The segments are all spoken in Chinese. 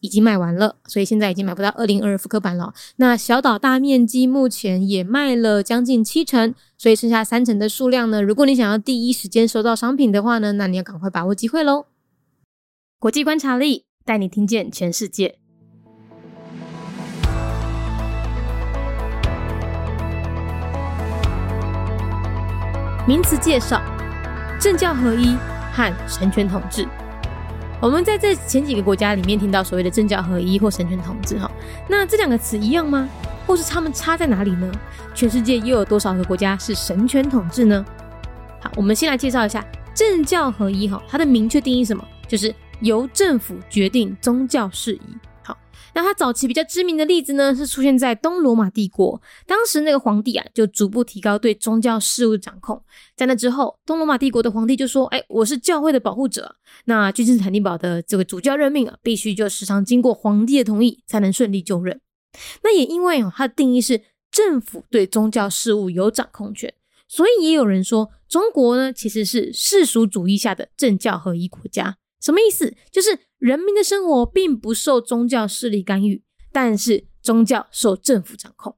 已经卖完了，所以现在已经买不到二零二复刻版了。那小岛大面积目前也卖了将近七成，所以剩下三成的数量呢？如果你想要第一时间收到商品的话呢，那你要赶快把握机会喽！国际观察力带你听见全世界。名词介绍：政教合一和神权统治。我们在这前几个国家里面听到所谓的政教合一或神权统治，哈，那这两个词一样吗？或是他们差在哪里呢？全世界又有多少个国家是神权统治呢？好，我们先来介绍一下政教合一，哈，它的明确定义什么？就是由政府决定宗教事宜。那它早期比较知名的例子呢，是出现在东罗马帝国。当时那个皇帝啊，就逐步提高对宗教事务的掌控。在那之后，东罗马帝国的皇帝就说：“哎，我是教会的保护者。那君士坦丁堡的这个主教任命啊，必须就时常经过皇帝的同意，才能顺利就任。那也因为哦，它的定义是政府对宗教事务有掌控权，所以也有人说，中国呢其实是世俗主义下的政教合一国家。什么意思？就是人民的生活并不受宗教势力干预，但是宗教受政府掌控。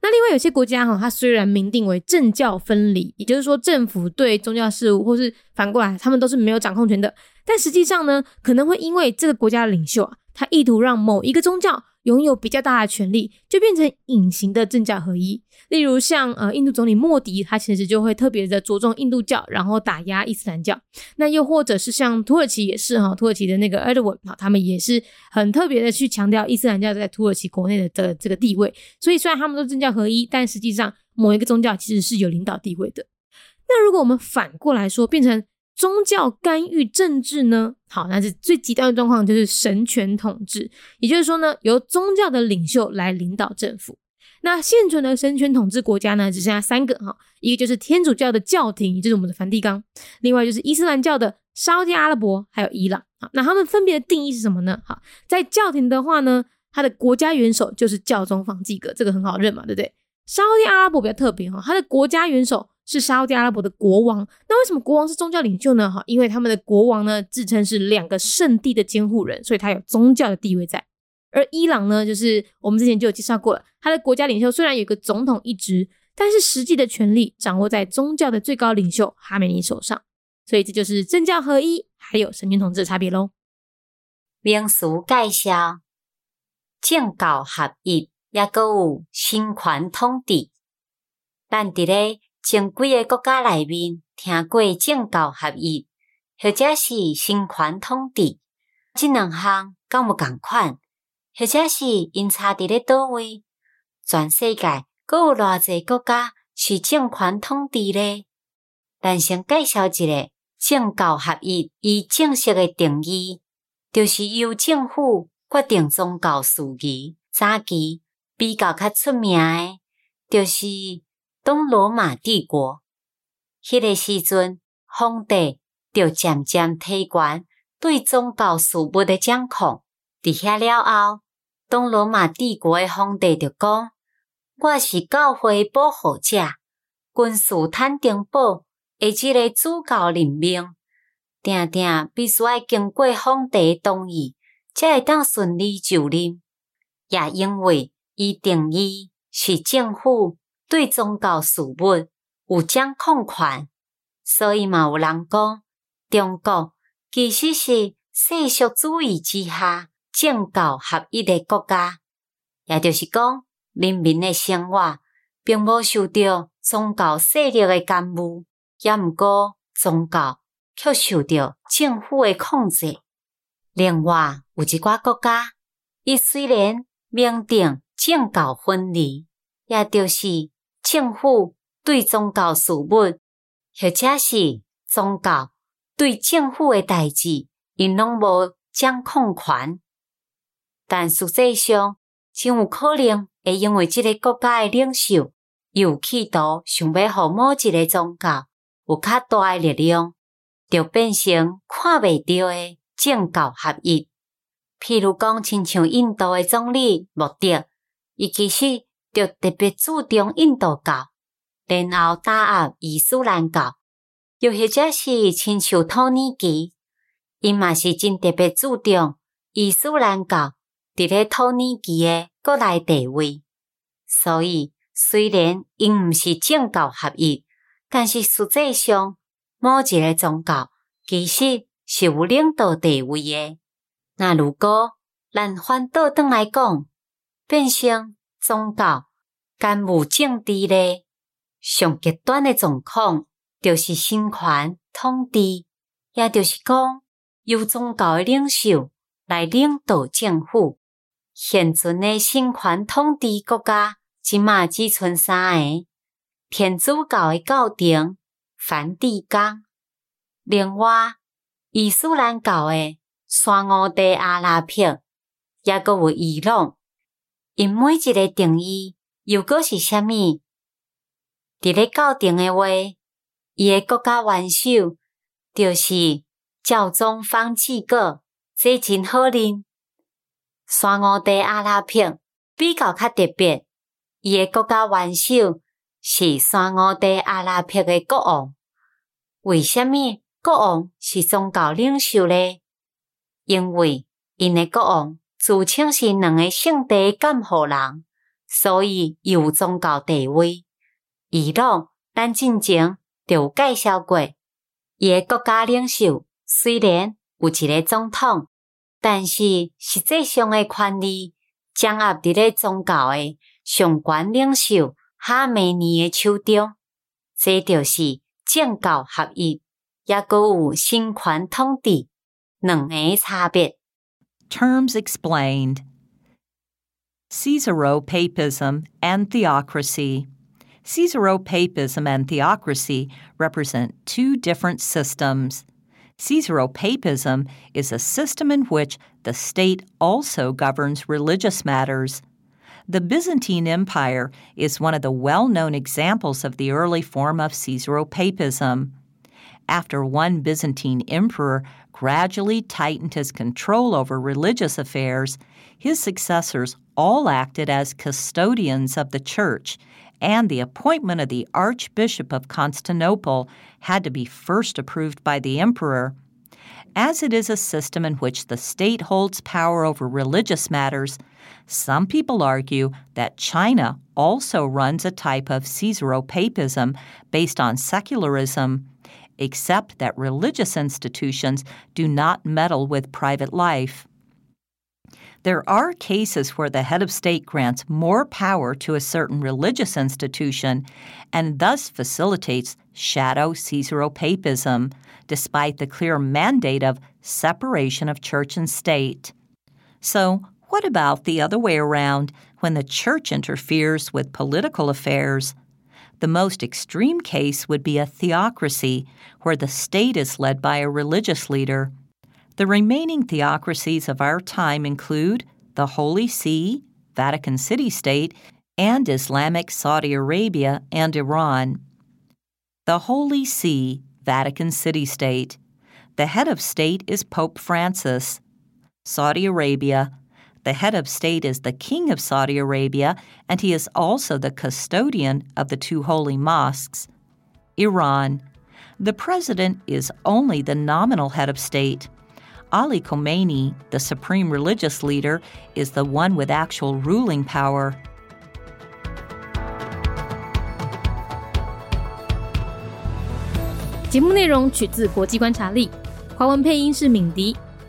那另外有些国家哈，它虽然明定为政教分离，也就是说政府对宗教事务或是反过来，他们都是没有掌控权的，但实际上呢，可能会因为这个国家的领袖啊，他意图让某一个宗教。拥有比较大的权力，就变成隐形的政教合一。例如像呃印度总理莫迪，他其实就会特别的着重印度教，然后打压伊斯兰教。那又或者是像土耳其也是哈，土耳其的那个埃尔文啊，他们也是很特别的去强调伊斯兰教在土耳其国内的的这个地位。所以虽然他们都政教合一，但实际上某一个宗教其实是有领导地位的。那如果我们反过来说，变成宗教干预政治呢？好，那是最极端的状况，就是神权统治。也就是说呢，由宗教的领袖来领导政府。那现存的神权统治国家呢，只剩下三个哈，一个就是天主教的教廷，也就是我们的梵蒂冈；另外就是伊斯兰教的沙特阿拉伯，还有伊朗。好，那他们分别的定义是什么呢？好，在教廷的话呢，它的国家元首就是教宗方济各，这个很好认嘛，对不对？沙特阿拉伯比较特别哈，它的国家元首。是沙特阿拉伯的国王，那为什么国王是宗教领袖呢？哈，因为他们的国王呢自称是两个圣地的监护人，所以他有宗教的地位在。而伊朗呢，就是我们之前就有介绍过了，他的国家领袖虽然有个总统一职，但是实际的权力掌握在宗教的最高领袖哈梅尼手上。所以这就是政教合一还有神权统治的差别喽。民俗介绍：政教合一，也个有新权统治，但伫咧。前几个国家内面听过政教合一，或者是新权统治，这两项敢有共款？或者是因差伫咧倒位？全世界阁有偌济国家是政权统治咧？咱先介绍一下政教合一，伊正式的定义，就是由政府决定宗教事宜。早期比较较出名的，就是。东罗马帝国，迄个时阵，皇帝就渐渐提悬对宗教事务的掌控。伫遐了后，东罗马帝国的皇帝就讲：“我是教会保护者，君士坦丁堡的即个主教任命，定定必须要经过皇帝同意，才会当顺利就任。也因为伊定义是政府。”对宗教事务有掌控权，所以嘛有人讲，中国其实是世俗主义之下政教合一的国家，也就是讲，人民的生活并无受到宗教势力的干预，也毋过宗教却受到政府的控制。另外有一寡国家，伊虽然明定政教分离，也就是。政府对宗教事务，或者是宗教对政府的代志，因拢无掌控权。但实际上，真有可能会因为即个国家的领袖有企图想要互某一个宗教有较大的力量，就变成看袂到的政教合一。譬如讲，亲像印度的总理莫迪，伊其实就特别注重印度教，然后打压伊斯兰教。又或者是亲像托尼基，伊嘛是真特别注重伊斯兰教伫咧托尼基诶国内地位。所以，虽然因毋是政教合一，但是实际上某一个宗教其实是有领导地位诶。那如果咱反倒转来讲，变成宗教干无政治咧，上极端诶状况。著是新权统治，也著是讲由宗教诶领袖来领导政府。现存诶新权统治国家，即嘛只剩三个：天主教诶教廷梵蒂冈，另外伊斯兰教诶沙乌地阿拉伯，也阁有伊朗。因每一个定义又阁是虾米？伫咧教廷的话。伊诶国家元首就是教宗方济各，这真好认。沙乌地阿拉伯比较较特别，伊诶国家元首是沙乌地阿拉伯诶国王。为虾米国王是宗教领袖咧？因为因诶国王自称是两个圣地监护人，所以有宗教地位。伊朗咱进前。就有介绍过，伊个国家领袖虽然有一个总统，但是实际上诶权力掌握伫咧宗教诶上管领袖哈梅尼诶手中。这就是政教合一，也阁有新权统治两个差别。Terms explained: Caesaropapism and theocracy. Caesaropapism and theocracy represent two different systems. Caesaropapism is a system in which the state also governs religious matters. The Byzantine Empire is one of the well known examples of the early form of Caesaropapism. After one Byzantine emperor gradually tightened his control over religious affairs, his successors all acted as custodians of the church and the appointment of the Archbishop of Constantinople had to be first approved by the emperor. As it is a system in which the state holds power over religious matters, some people argue that China also runs a type of Caesaropapism based on secularism, except that religious institutions do not meddle with private life. There are cases where the head of state grants more power to a certain religious institution and thus facilitates shadow Caesaropapism, despite the clear mandate of separation of church and state. So, what about the other way around when the church interferes with political affairs? The most extreme case would be a theocracy, where the state is led by a religious leader. The remaining theocracies of our time include the Holy See, Vatican City State, and Islamic Saudi Arabia and Iran. The Holy See, Vatican City State. The head of state is Pope Francis. Saudi Arabia. The head of state is the King of Saudi Arabia, and he is also the custodian of the two holy mosques. Iran. The president is only the nominal head of state. Ali Khomeini, the supreme religious leader, is the one with actual ruling power.